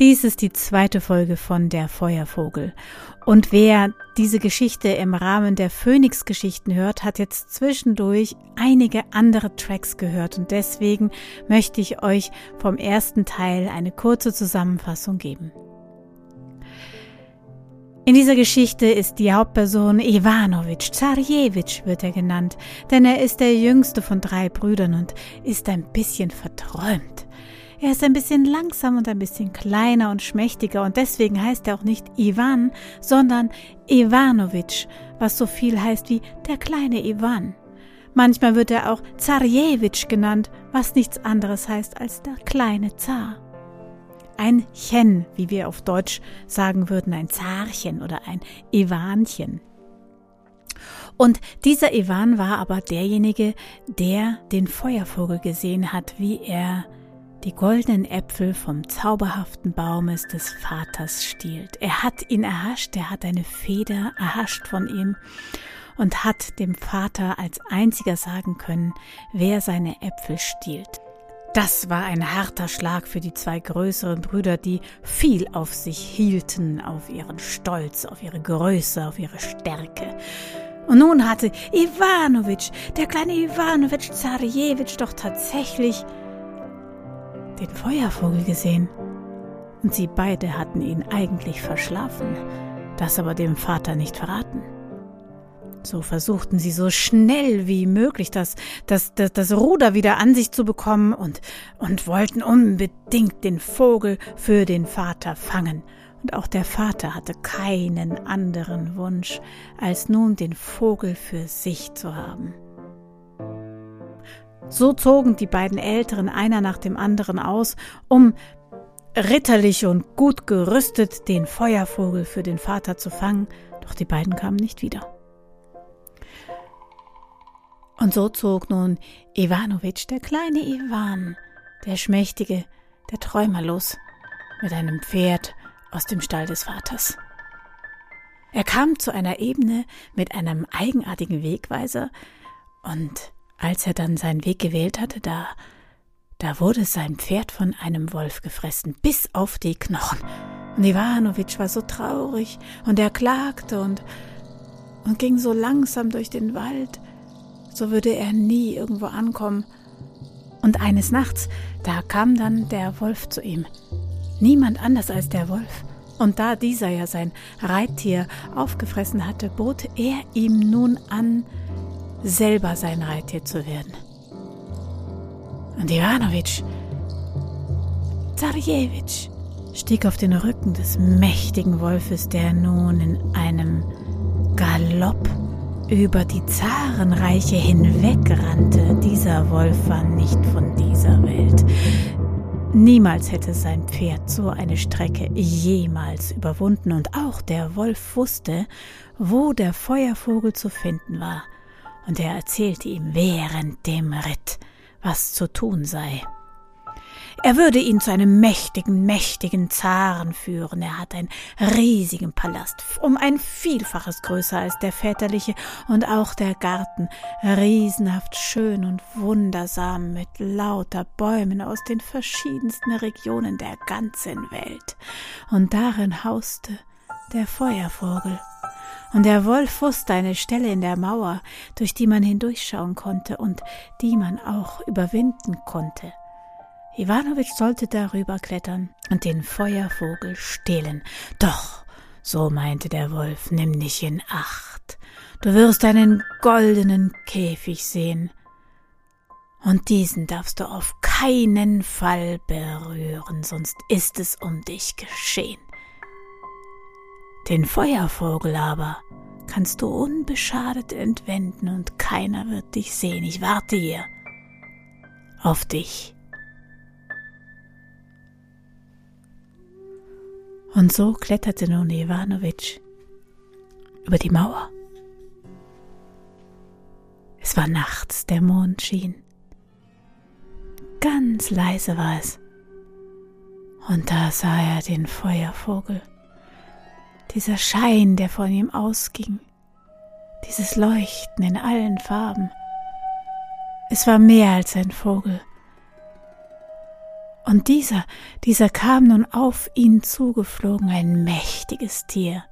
Dies ist die zweite Folge von Der Feuervogel. Und wer diese Geschichte im Rahmen der Phönix-Geschichten hört, hat jetzt zwischendurch einige andere Tracks gehört. Und deswegen möchte ich euch vom ersten Teil eine kurze Zusammenfassung geben. In dieser Geschichte ist die Hauptperson Ivanovic, Zarjewitsch wird er genannt, denn er ist der jüngste von drei Brüdern und ist ein bisschen verträumt. Er ist ein bisschen langsam und ein bisschen kleiner und schmächtiger und deswegen heißt er auch nicht Ivan, sondern Ivanovic, was so viel heißt wie der kleine Ivan. Manchmal wird er auch Zarjewitsch genannt, was nichts anderes heißt als der kleine Zar. Ein Chen, wie wir auf Deutsch sagen würden, ein Zarchen oder ein Ivanchen. Und dieser Ivan war aber derjenige, der den Feuervogel gesehen hat, wie er die goldenen Äpfel vom zauberhaften Baumes des Vaters stiehlt. Er hat ihn erhascht, er hat eine Feder erhascht von ihm und hat dem Vater als einziger sagen können, wer seine Äpfel stiehlt. Das war ein harter Schlag für die zwei größeren Brüder, die viel auf sich hielten, auf ihren Stolz, auf ihre Größe, auf ihre Stärke. Und nun hatte Iwanowitsch, der kleine Iwanowitsch Zarjewitsch, doch tatsächlich den Feuervogel gesehen. Und sie beide hatten ihn eigentlich verschlafen, das aber dem Vater nicht verraten. So versuchten sie so schnell wie möglich das, das, das, das Ruder wieder an sich zu bekommen und, und wollten unbedingt den Vogel für den Vater fangen. Und auch der Vater hatte keinen anderen Wunsch, als nun den Vogel für sich zu haben. So zogen die beiden Älteren einer nach dem anderen aus, um ritterlich und gut gerüstet den Feuervogel für den Vater zu fangen, doch die beiden kamen nicht wieder. Und so zog nun Iwanowitsch, der kleine Iwan, der Schmächtige, der Träumer los, mit einem Pferd aus dem Stall des Vaters. Er kam zu einer Ebene mit einem eigenartigen Wegweiser, und als er dann seinen Weg gewählt hatte, da, da wurde sein Pferd von einem Wolf gefressen, bis auf die Knochen. Und Iwanowitsch war so traurig und er klagte und, und ging so langsam durch den Wald, so würde er nie irgendwo ankommen. Und eines Nachts, da kam dann der Wolf zu ihm. Niemand anders als der Wolf. Und da dieser ja sein Reittier aufgefressen hatte, bot er ihm nun an, selber sein Reittier zu werden. Und Iwanowitsch, Zarjewitsch, stieg auf den Rücken des mächtigen Wolfes, der nun in einem Galopp über die Zarenreiche hinwegrannte. Dieser Wolf war nicht von dieser Welt. Niemals hätte sein Pferd so eine Strecke jemals überwunden, und auch der Wolf wusste, wo der Feuervogel zu finden war und er erzählte ihm während dem Ritt, was zu tun sei. Er würde ihn zu einem mächtigen, mächtigen Zaren führen. Er hat einen riesigen Palast, um ein Vielfaches größer als der väterliche, und auch der Garten, riesenhaft schön und wundersam mit lauter Bäumen aus den verschiedensten Regionen der ganzen Welt. Und darin hauste der Feuervogel und der Wolf wusste eine Stelle in der Mauer, durch die man hindurchschauen konnte und die man auch überwinden konnte. Iwanowitsch sollte darüber klettern und den Feuervogel stehlen. Doch, so meinte der Wolf, nimm dich in Acht. Du wirst einen goldenen Käfig sehen. Und diesen darfst du auf keinen Fall berühren, sonst ist es um dich geschehen. Den Feuervogel aber kannst du unbeschadet entwenden und keiner wird dich sehen. Ich warte hier auf dich. Und so kletterte nun Iwanowitsch über die Mauer. Es war nachts, der Mond schien. Ganz leise war es. Und da sah er den Feuervogel dieser Schein, der von ihm ausging, dieses Leuchten in allen Farben. Es war mehr als ein Vogel. Und dieser, dieser kam nun auf ihn zugeflogen, ein mächtiges Tier.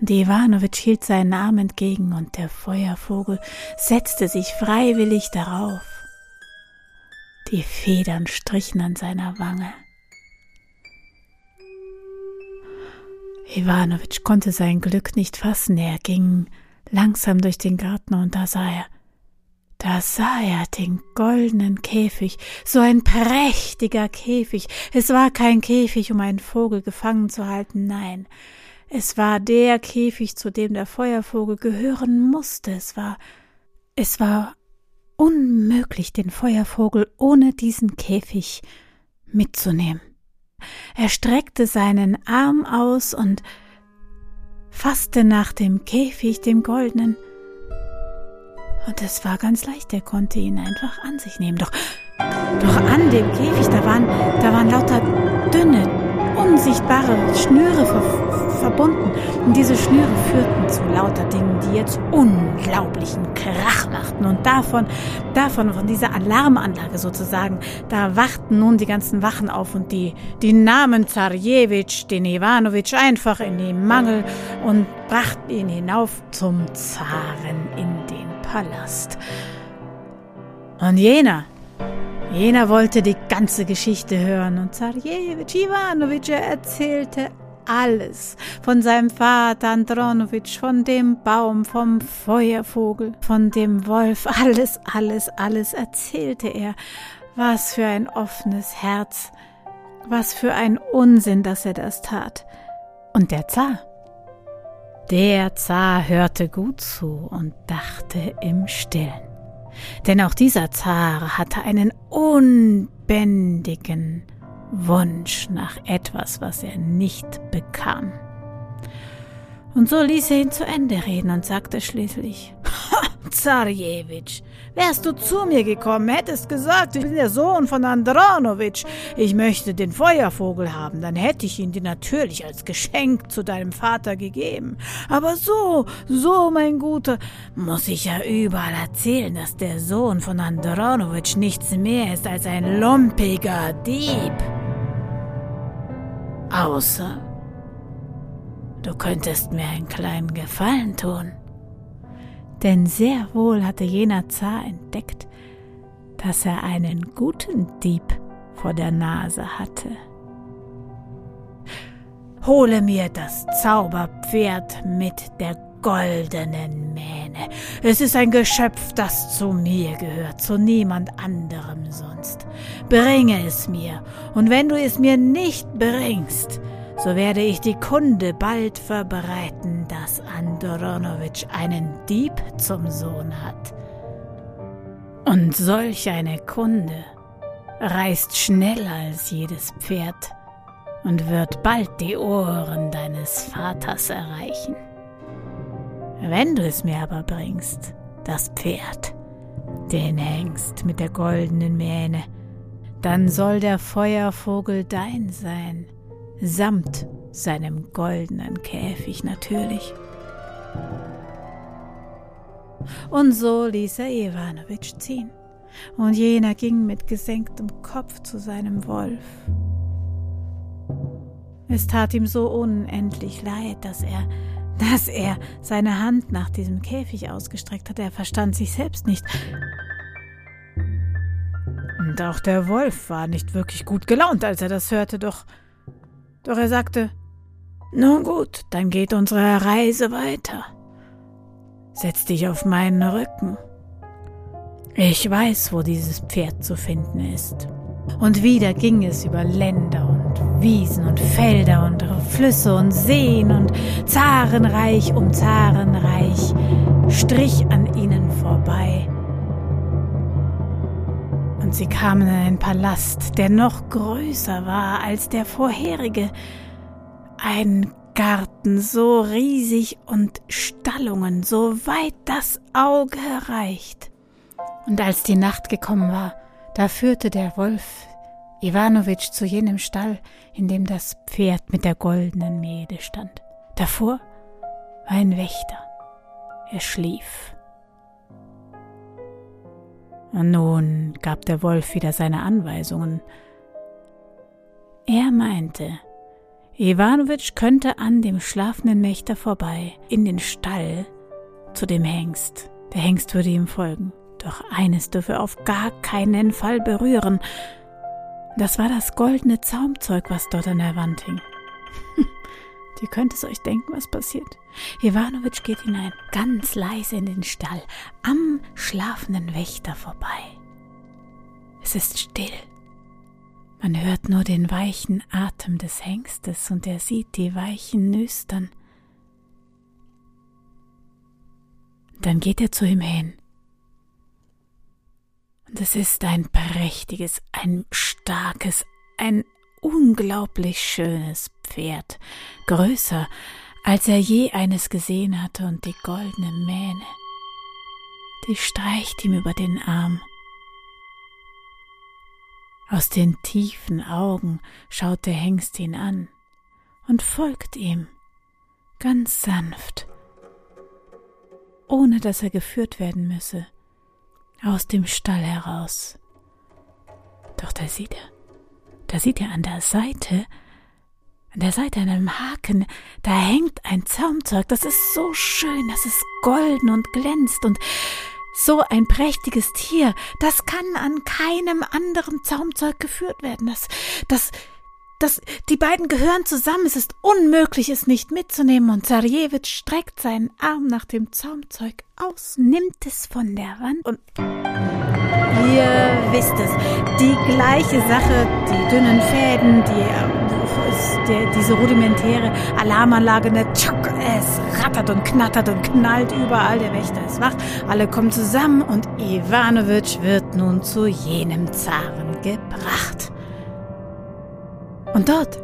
Und Iwanowitsch hielt seinen Arm entgegen und der Feuervogel setzte sich freiwillig darauf. Die Federn strichen an seiner Wange. Iwanowitsch konnte sein Glück nicht fassen. Er ging langsam durch den Garten und da sah er, da sah er den goldenen Käfig, so ein prächtiger Käfig. Es war kein Käfig, um einen Vogel gefangen zu halten, nein, es war der Käfig, zu dem der Feuervogel gehören musste. Es war, es war unmöglich, den Feuervogel ohne diesen Käfig mitzunehmen. Er streckte seinen Arm aus und fasste nach dem Käfig, dem goldenen. Und es war ganz leicht, er konnte ihn einfach an sich nehmen. Doch, doch an dem Käfig, da waren, da waren lauter dünne, unsichtbare Schnüre ver verbunden. Und diese Schnüre führten zu lauter Dingen, die jetzt unglaublichen Krach machten. Und davon, davon, von dieser Alarmanlage sozusagen, da wachten nun die ganzen Wachen auf und die, die nahmen Zarjewitsch, den Iwanowitsch einfach in den Mangel und brachten ihn hinauf zum Zaren in den Palast. Und jener, Jener wollte die ganze Geschichte hören und Zarjewitsch Iwanowitsch erzählte alles von seinem Vater Andronowitsch, von dem Baum, vom Feuervogel, von dem Wolf, alles, alles, alles erzählte er. Was für ein offenes Herz, was für ein Unsinn, dass er das tat. Und der Zar? Der Zar hörte gut zu und dachte im Stillen. Denn auch dieser Zar hatte einen unbändigen Wunsch nach etwas, was er nicht bekam. Und so ließ er ihn zu Ende reden und sagte schließlich, Zarjewitsch, wärst du zu mir gekommen, hättest gesagt, ich bin der Sohn von Andronowitsch, ich möchte den Feuervogel haben, dann hätte ich ihn dir natürlich als Geschenk zu deinem Vater gegeben. Aber so, so, mein Guter, muss ich ja überall erzählen, dass der Sohn von Andronowitsch nichts mehr ist als ein lumpiger Dieb. Außer, du könntest mir einen kleinen Gefallen tun denn sehr wohl hatte jener Zar entdeckt, dass er einen guten Dieb vor der Nase hatte. Hole mir das Zauberpferd mit der goldenen Mähne. Es ist ein Geschöpf, das zu mir gehört, zu niemand anderem sonst. Bringe es mir, und wenn du es mir nicht bringst, so werde ich die Kunde bald verbreiten, dass Andronowitsch einen Dieb zum Sohn hat. Und solch eine Kunde reist schneller als jedes Pferd und wird bald die Ohren deines Vaters erreichen. Wenn du es mir aber bringst, das Pferd, den Hengst mit der goldenen Mähne, dann soll der Feuervogel dein sein samt seinem goldenen Käfig natürlich. Und so ließ er Iwanowitsch ziehen, und jener ging mit gesenktem Kopf zu seinem Wolf. Es tat ihm so unendlich leid, dass er, dass er seine Hand nach diesem Käfig ausgestreckt hatte. Er verstand sich selbst nicht. Und auch der Wolf war nicht wirklich gut gelaunt, als er das hörte, doch doch er sagte, nun gut, dann geht unsere Reise weiter. Setz dich auf meinen Rücken. Ich weiß, wo dieses Pferd zu finden ist. Und wieder ging es über Länder und Wiesen und Felder und Flüsse und Seen und Zarenreich um Zarenreich strich an ihnen vorbei und sie kamen in einen Palast, der noch größer war als der vorherige. Ein Garten so riesig und Stallungen so weit das Auge reicht. Und als die Nacht gekommen war, da führte der Wolf Iwanowitsch zu jenem Stall, in dem das Pferd mit der goldenen Mähde stand. Davor war ein Wächter. Er schlief. Nun gab der Wolf wieder seine Anweisungen. Er meinte, Iwanowitsch könnte an dem schlafenden Wächter vorbei, in den Stall, zu dem Hengst. Der Hengst würde ihm folgen. Doch eines dürfe er auf gar keinen Fall berühren. Das war das goldene Zaumzeug, was dort an der Wand hing. Ihr könnt es euch denken, was passiert. Iwanowitsch geht hinein, ganz leise in den Stall, am schlafenden Wächter vorbei. Es ist still. Man hört nur den weichen Atem des Hengstes und er sieht die weichen Nüstern. Dann geht er zu ihm hin. Und es ist ein prächtiges, ein starkes, ein unglaublich schönes Pferd, größer, als er je eines gesehen hatte, und die goldene Mähne, die streicht ihm über den Arm. Aus den tiefen Augen schaut der Hengst ihn an und folgt ihm, ganz sanft, ohne dass er geführt werden müsse, aus dem Stall heraus. Doch da sieht er, da sieht er an der Seite, an der Seite an einem Haken, da hängt ein Zaumzeug, das ist so schön, das ist golden und glänzt und so ein prächtiges Tier, das kann an keinem anderen Zaumzeug geführt werden. Das, das, das, die beiden gehören zusammen. Es ist unmöglich, es nicht mitzunehmen. Und Sarjewitsch streckt seinen Arm nach dem Zaumzeug aus, nimmt es von der Wand und Ihr wisst es, die gleiche Sache, die dünnen Fäden, die, die diese rudimentäre Alarmanlage, ne, tschuck, es rattert und knattert und knallt überall, der Wächter ist wach, alle kommen zusammen und Iwanowitsch wird nun zu jenem Zaren gebracht. Und dort,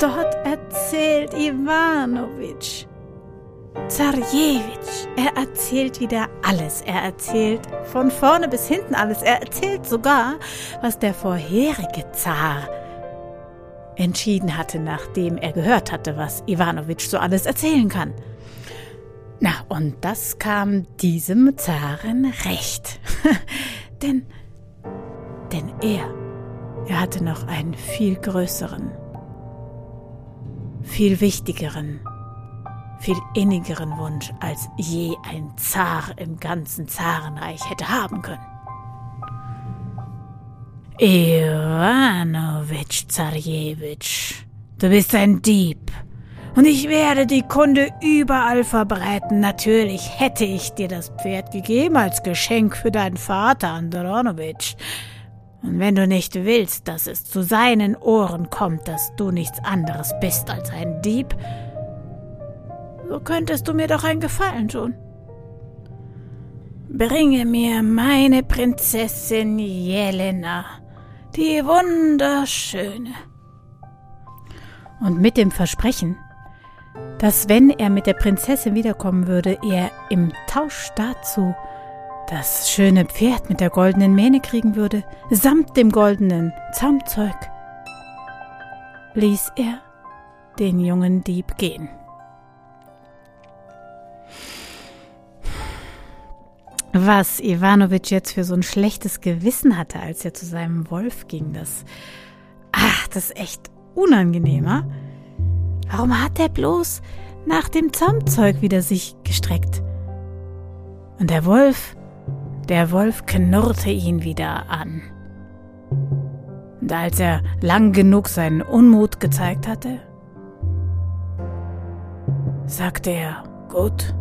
dort erzählt Iwanowitsch, Zarjewitsch, er erzählt wieder alles. Er erzählt von vorne bis hinten alles. Er erzählt sogar, was der vorherige Zar entschieden hatte, nachdem er gehört hatte, was Iwanowitsch so alles erzählen kann. Na, und das kam diesem Zaren recht. denn, denn er, er hatte noch einen viel größeren, viel wichtigeren viel innigeren Wunsch, als je ein Zar im ganzen Zarenreich hätte haben können. Iwanowitsch Zarjewitsch, du bist ein Dieb. Und ich werde die Kunde überall verbreiten. Natürlich hätte ich dir das Pferd gegeben als Geschenk für deinen Vater, Andronowitsch. Und wenn du nicht willst, dass es zu seinen Ohren kommt, dass du nichts anderes bist als ein Dieb, so könntest du mir doch einen Gefallen tun. Bringe mir meine Prinzessin Jelena, die wunderschöne. Und mit dem Versprechen, dass wenn er mit der Prinzessin wiederkommen würde, er im Tausch dazu das schöne Pferd mit der goldenen Mähne kriegen würde, samt dem goldenen Zaumzeug, ließ er den jungen Dieb gehen. Was Iwanowitsch jetzt für so ein schlechtes Gewissen hatte, als er zu seinem Wolf ging, das. Ach, das ist echt unangenehmer. Warum hat er bloß nach dem Zaumzeug wieder sich gestreckt? Und der Wolf, der Wolf knurrte ihn wieder an. Und als er lang genug seinen Unmut gezeigt hatte, sagte er, gut,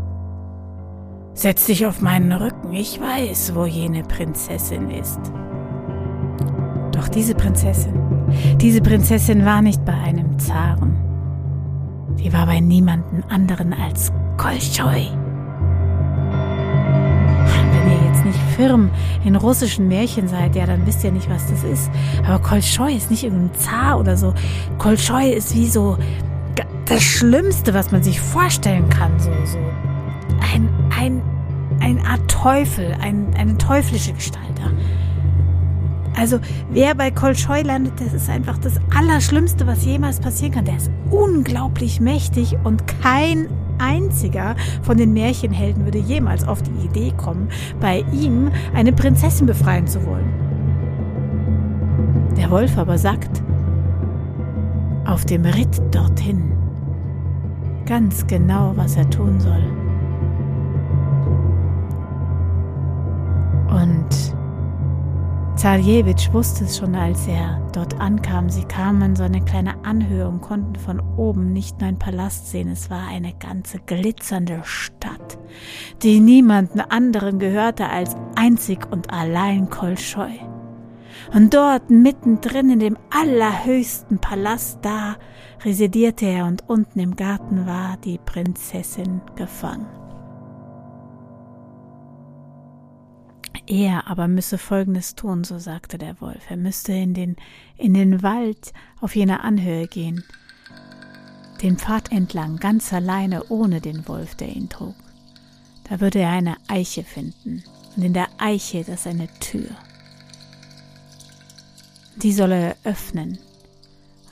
Setz dich auf meinen Rücken, ich weiß, wo jene Prinzessin ist. Doch diese Prinzessin, diese Prinzessin war nicht bei einem Zaren. Sie war bei niemanden anderen als Kolschoi. Wenn ihr jetzt nicht firm in russischen Märchen seid, ja, dann wisst ihr nicht, was das ist. Aber Kolschoi ist nicht irgendein Zar oder so. Kolschoi ist wie so das Schlimmste, was man sich vorstellen kann. So, so ein, ein, eine Art Teufel, ein, eine teuflische Gestalt. Also wer bei Kolscheu landet, das ist einfach das Allerschlimmste, was jemals passieren kann. Der ist unglaublich mächtig und kein einziger von den Märchenhelden würde jemals auf die Idee kommen, bei ihm eine Prinzessin befreien zu wollen. Der Wolf aber sagt, auf dem Ritt dorthin ganz genau, was er tun soll. Und Zaljewitsch wusste es schon, als er dort ankam. Sie kamen so eine kleine Anhöhe und konnten von oben nicht nur einen Palast sehen. Es war eine ganze glitzernde Stadt, die niemanden anderen gehörte als einzig und allein Kolscheu. Und dort mittendrin in dem allerhöchsten Palast da residierte er und unten im Garten war die Prinzessin gefangen. Er aber müsse Folgendes tun, so sagte der Wolf. Er müsste in den, in den Wald auf jener Anhöhe gehen, den Pfad entlang, ganz alleine, ohne den Wolf, der ihn trug. Da würde er eine Eiche finden, und in der Eiche das ist eine Tür. Die soll er öffnen,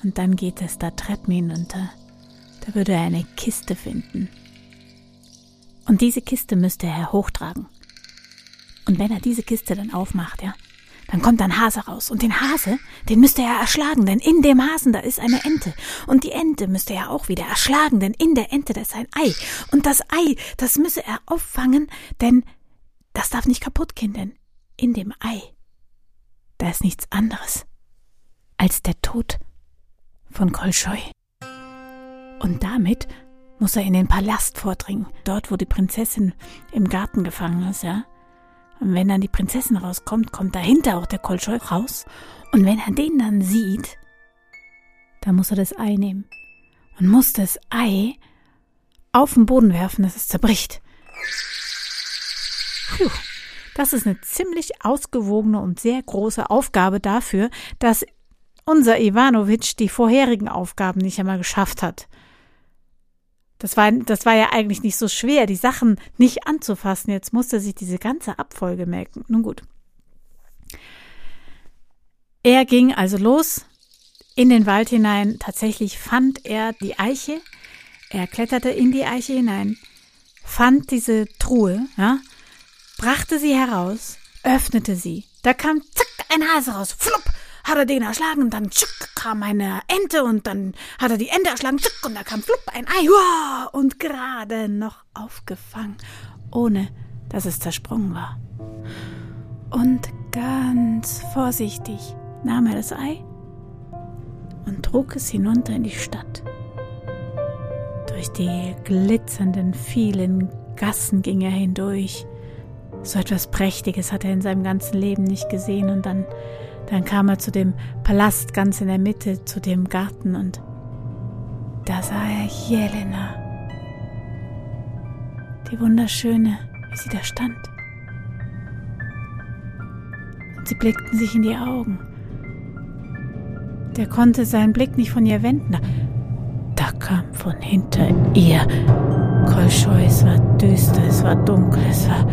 und dann geht es da Treppen hinunter. Da würde er eine Kiste finden. Und diese Kiste müsste er hochtragen. Und wenn er diese Kiste dann aufmacht, ja, dann kommt ein Hase raus. Und den Hase, den müsste er erschlagen, denn in dem Hasen, da ist eine Ente. Und die Ente müsste er auch wieder erschlagen, denn in der Ente, da ist ein Ei. Und das Ei, das müsse er auffangen, denn das darf nicht kaputt gehen, denn in dem Ei, da ist nichts anderes als der Tod von Kolscheu. Und damit muss er in den Palast vordringen, dort, wo die Prinzessin im Garten gefangen ist, ja. Und wenn dann die Prinzessin rauskommt, kommt dahinter auch der Kolscheu raus. Und wenn er den dann sieht, dann muss er das Ei nehmen und muss das Ei auf den Boden werfen, dass es zerbricht. Puh, das ist eine ziemlich ausgewogene und sehr große Aufgabe dafür, dass unser Ivanovic die vorherigen Aufgaben nicht einmal geschafft hat. Das war, das war ja eigentlich nicht so schwer, die Sachen nicht anzufassen. Jetzt musste sich diese ganze Abfolge merken. Nun gut. Er ging also los in den Wald hinein. Tatsächlich fand er die Eiche. Er kletterte in die Eiche hinein, fand diese Truhe, ja, brachte sie heraus, öffnete sie. Da kam zack ein Hase raus. Flupp! Hat er den erschlagen und dann tschuck, kam eine Ente und dann hat er die Ente erschlagen tschuck, und da kam flupp ein Ei wow, und gerade noch aufgefangen, ohne dass es zersprungen war. Und ganz vorsichtig nahm er das Ei und trug es hinunter in die Stadt. Durch die glitzernden vielen Gassen ging er hindurch. So etwas Prächtiges hat er in seinem ganzen Leben nicht gesehen und dann dann kam er zu dem Palast ganz in der Mitte, zu dem Garten und da sah er Jelena, die wunderschöne, wie sie da stand. Und sie blickten sich in die Augen. Der konnte seinen Blick nicht von ihr wenden. Da kam von hinter ihr Kolscheu, es war düster, es war dunkel, es war,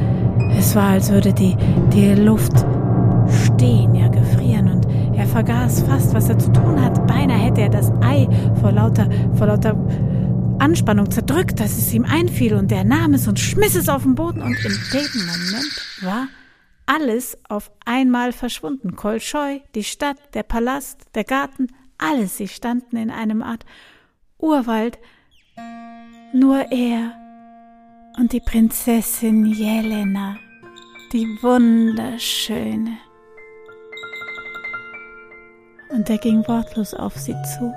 es war, als würde die, die Luft stehen, ja er vergaß fast, was er zu tun hat. Beinahe hätte er das Ei vor lauter, vor lauter Anspannung zerdrückt, dass es ihm einfiel und er nahm es und schmiss es auf den Boden und in dem Moment war alles auf einmal verschwunden. Kolscheu, die Stadt, der Palast, der Garten, alles, sie standen in einem Art Urwald. Nur er und die Prinzessin Jelena, die wunderschöne und er ging wortlos auf sie zu,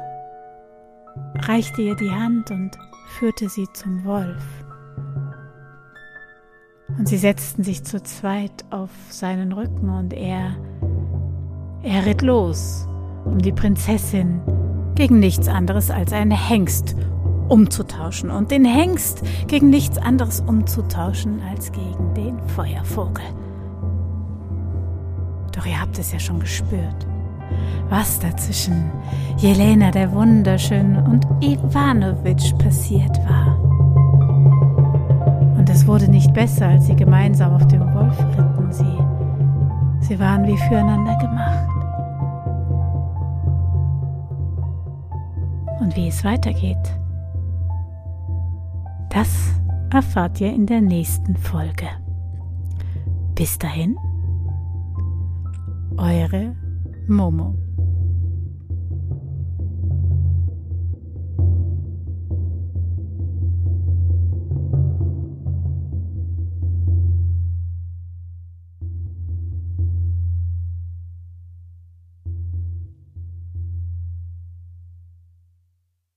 reichte ihr die Hand und führte sie zum Wolf. Und sie setzten sich zu zweit auf seinen Rücken und er, er ritt los, um die Prinzessin gegen nichts anderes als einen Hengst umzutauschen und den Hengst gegen nichts anderes umzutauschen als gegen den Feuervogel. Doch ihr habt es ja schon gespürt was da zwischen Jelena der Wunderschönen und Iwanowitsch passiert war. Und es wurde nicht besser, als sie gemeinsam auf dem Wolf ritten. Sie, sie waren wie füreinander gemacht. Und wie es weitergeht, das erfahrt ihr in der nächsten Folge. Bis dahin, eure Momo.